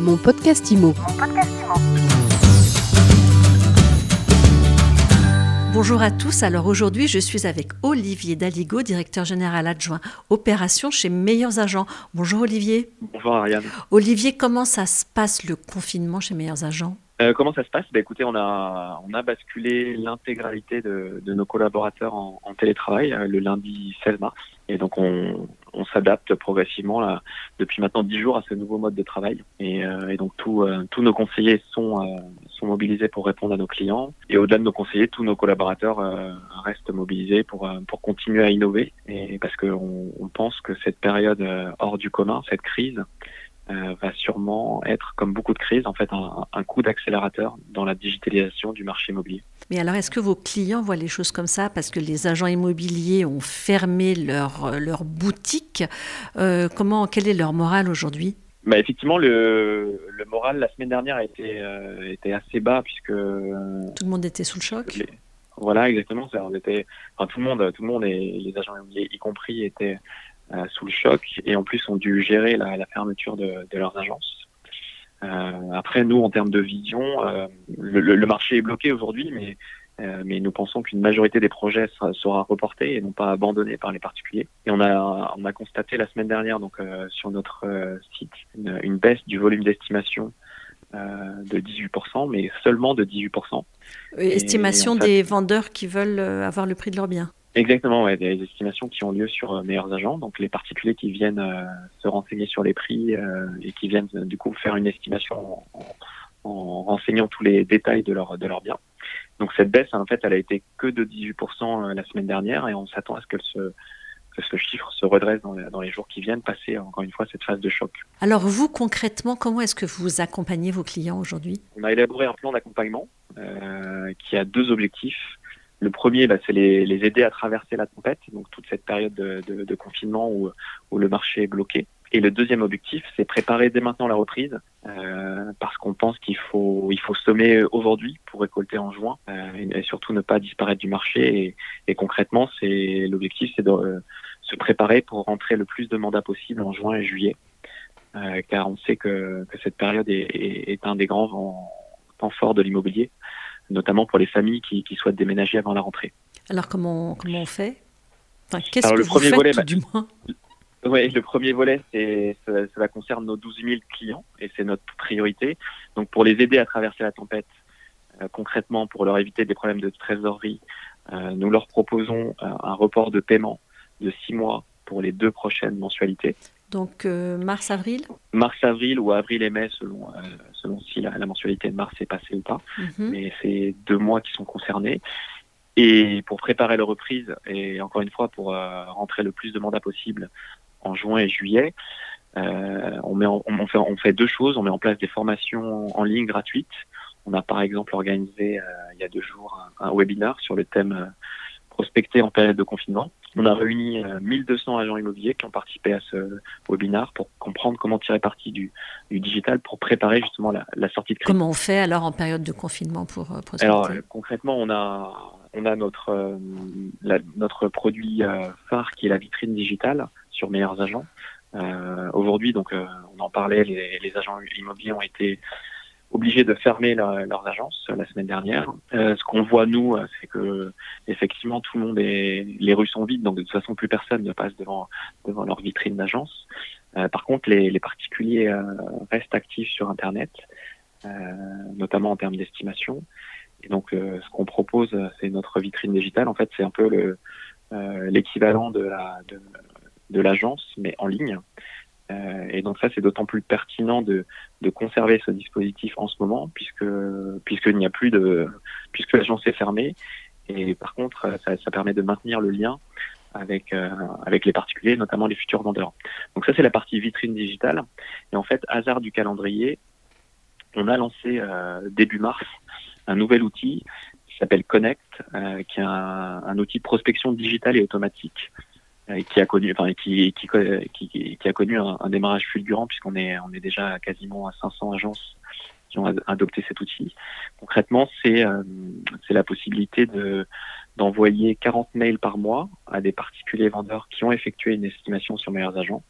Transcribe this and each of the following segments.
Mon podcast IMO. Bonjour à tous. Alors aujourd'hui, je suis avec Olivier Daligo, directeur général adjoint opération chez Meilleurs Agents. Bonjour Olivier. Bonjour Ariane. Olivier, comment ça se passe le confinement chez Meilleurs Agents? Euh, comment ça se passe? Bah, Écoutez, on a, on a basculé l'intégralité de, de nos collaborateurs en, en télétravail euh, le lundi 16 mars. Et donc, on, on s'adapte progressivement là, depuis maintenant 10 jours à ce nouveau mode de travail. Et, euh, et donc, tout, euh, tous nos conseillers sont, euh, sont mobilisés pour répondre à nos clients. Et au-delà de nos conseillers, tous nos collaborateurs euh, restent mobilisés pour, euh, pour continuer à innover. Et parce qu'on on pense que cette période euh, hors du commun, cette crise, euh, va sûrement être, comme beaucoup de crises, en fait, un, un coup d'accélérateur dans la digitalisation du marché immobilier. Mais alors, est-ce que vos clients voient les choses comme ça Parce que les agents immobiliers ont fermé leur, leur boutique. Euh, comment, quel est leur moral aujourd'hui? Bah, effectivement, le, le moral la semaine dernière a été, euh, était assez bas puisque Tout le monde était sous le choc? les- voilà exactement, ça, on était, enfin, tout le monde, tout le monde et les agents immobiliers y compris étaient sous le choc et en plus ont dû gérer la, la fermeture de, de leurs agences. Euh, après, nous, en termes de vision, euh, le, marché est bloqué aujourd'hui, mais euh, mais nous pensons qu'une majorité des projets sera, sera reportée et non pas abandonnée par les particuliers. Et on a, on a constaté la semaine dernière donc euh, sur notre euh, site une, une baisse du volume d'estimation euh, de 18%, mais seulement de 18%. Euh, Estimation en fait- des vendeurs qui veulent euh, avoir le prix de leurs biens. Exactement, ouais, des estimations qui ont lieu sur euh, meilleurs agents, donc les particuliers qui viennent euh, se renseigner sur les prix euh, et qui viennent euh, du coup faire une estimation en, en renseignant tous les détails de leur de leurs biens. Donc cette baisse, en fait, elle a été que de 18% la semaine dernière et on s'attend à ce que ce que ce chiffre se redresse dans les, dans les jours qui viennent, passer encore une fois cette phase de choc. Alors vous, concrètement, comment est-ce que vous accompagnez vos clients aujourd'hui? On a élaboré un plan d'accompagnement euh, qui a deux objectifs. Le premier, bah, c'est les, les aider à traverser la tempête, donc toute cette période de, de- de confinement où, où le marché est bloqué. Et le deuxième objectif, c'est préparer dès maintenant la reprise, euh, parce qu'on pense qu'il faut, il faut semer aujourd'hui pour récolter en juin, euh, et, surtout ne pas disparaître du marché. Et, et concrètement, c'est l'objectif, c'est de euh, se préparer pour rentrer le plus de mandats possible en juin et juillet, euh, car on sait que, que cette période est, est, est un des grands temps forts de l'immobilier, notamment pour les familles qui, qui souhaitent déménager avant la rentrée. Alors comment, comment on fait? Enfin, Qu'est-ce que le vous premier faites volet, bah, du moins? Ouais, le premier volet, c'est ça, cela concerne nos 12 000 clients et c'est notre priorité. Donc pour les aider à traverser la tempête, euh, concrètement pour leur éviter des problèmes de trésorerie, euh, nous leur proposons euh, un report de paiement de six mois pour les deux prochaines mensualités. Donc euh, mars-avril Mars-avril ou avril et mai selon euh, selon si la, la mensualité de mars est passée ou pas. Mhm. mais c'est deux mois qui sont concernés. Et pour préparer la reprise, et encore une fois pour euh, rentrer le plus de mandats possible en juin et juillet, on, met en- on, fait, on fait deux choses. On met en place des formations en ligne gratuites. On a par exemple organisé il y a deux jours un, un webinaire sur le thème prospecter en période de confinement. On a réuni euh, 1200 agents immobiliers qui ont participé à ce webinaire pour comprendre comment tirer parti du, du digital pour préparer justement la, la sortie de crise. Comment on fait alors en période de confinement pour euh, prospecter? Alors euh, concrètement, on a on a notre euh, la- notre produit euh, phare qui est la vitrine digitale sur meilleurs agents. Euh, Aujourd'hui, donc euh, on en parlait, les, les agents immobiliers ont été obligés de fermer leurs agences euh, la semaine dernière. Euh, ce qu'on voit nous, euh, c'est que effectivement tout le monde est les rues sont vides, donc de toute façon plus personne ne passe devant devant leur vitrine d'agence. Euh, par contre, les, les particuliers euh, restent actifs sur Internet, euh, notamment en termes d'estimation. Et donc, ce qu'on propose, c'est notre vitrine digitale. En fait, c'est un peu le l'équivalent de la de, de l'agence, mais en ligne. Euh, et donc ça, c'est d'autant plus pertinent de, de conserver ce dispositif en ce moment, puisque puisqu'il n'y a plus de puisque l'agence est fermée. Et par contre, ça, ça permet de maintenir le lien avec euh, avec les particuliers, notamment les futurs vendeurs. Donc ça, c'est la partie vitrine digitale. Et en fait, hasard du calendrier, on a lancé euh, début mars un nouvel outil qui s'appelle Connect, euh, qui est un, un outil de prospection digitale et automatique qui a connu, enfin, qui, qui, qui, qui a connu un, démarrage fulgurant puisqu'on est, on est déjà quasiment à 500 agences qui ont ad- adopté cet outil. Concrètement, c'est euh, c'est la possibilité de d'envoyer 40 mails par mois à des particuliers vendeurs qui ont effectué une estimation sur meilleurs agents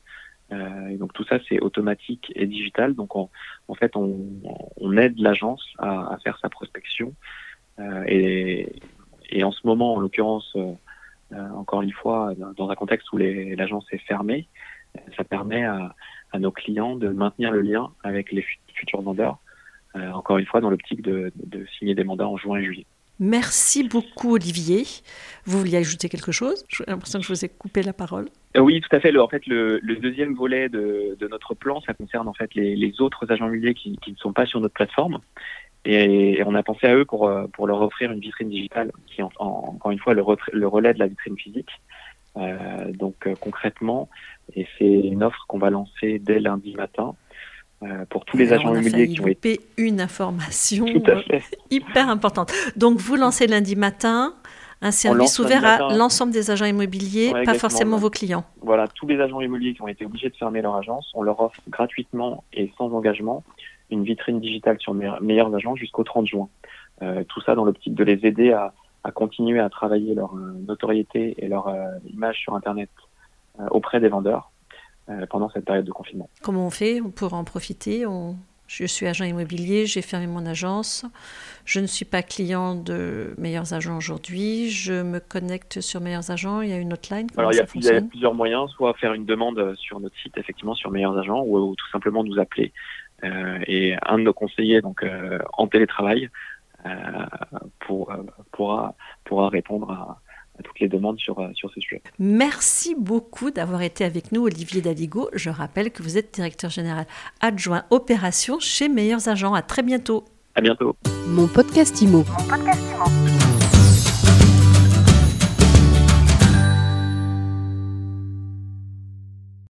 et donc tout ça, c'est automatique et digital. Donc en fait, on, aide l'agence à, faire sa prospection. et, et, en ce moment, en l'occurrence, encore une fois, dans un contexte où l'agence est fermée, ça permet à, à, nos clients de maintenir le lien avec les futurs vendeurs. encore une fois, dans l'optique de, de signer des mandats en juin et juillet. Merci beaucoup, Olivier. Vous vouliez ajouter quelque chose? J'ai l'impression que je vous ai coupé la parole. Euh, oui, tout à fait. en fait, le, deuxième volet de, notre plan, ça concerne en fait les, autres agents immobiliers qui, ne sont pas sur notre plateforme. Et, on a pensé à eux pour, euh, pour leur offrir une vitrine digitale qui, encore une fois, le, le, relais de la vitrine physique. Euh, donc concrètement, et c'est une offre qu'on va lancer dès lundi matin. Euh, pour tous les agents immobiliers qui ont été une information hyper importante. Donc vous lancez lundi matin un service ouvert à l'ensemble des agents immobiliers, pas forcément vos clients. Voilà, tous les agents immobiliers qui ont été obligés de fermer leur agence, on leur offre gratuitement et sans engagement une vitrine digitale sur meilleurs agents jusqu'au 30 juin. Euh, tout ça dans l'optique de les aider à, à, continuer à travailler leur euh, notoriété et leur image sur Internet auprès des vendeurs euh, pendant cette période de confinement. Comment on fait? Pour en profiter? Je suis agent immobilier, j'ai fermé mon agence, je ne suis pas client de Meilleurs Agents aujourd'hui, je me connecte sur Meilleurs Agents, il y a une hotline? Alors il y, a, plusieurs moyens, soit faire une demande sur notre site, effectivement, sur Meilleurs Agents, ou, tout simplement nous appeler. Euh, et un de nos conseillers, donc euh, en télétravail, pour, pourra, pourra répondre à, toutes les demandes sur, euh, sur ce sujet. Merci beaucoup d'avoir été avec nous, Olivier Daligo. Je rappelle que vous êtes directeur général adjoint opération chez Meilleurs Agents. À très bientôt. À bientôt. Mon podcast Mon podcast Imo.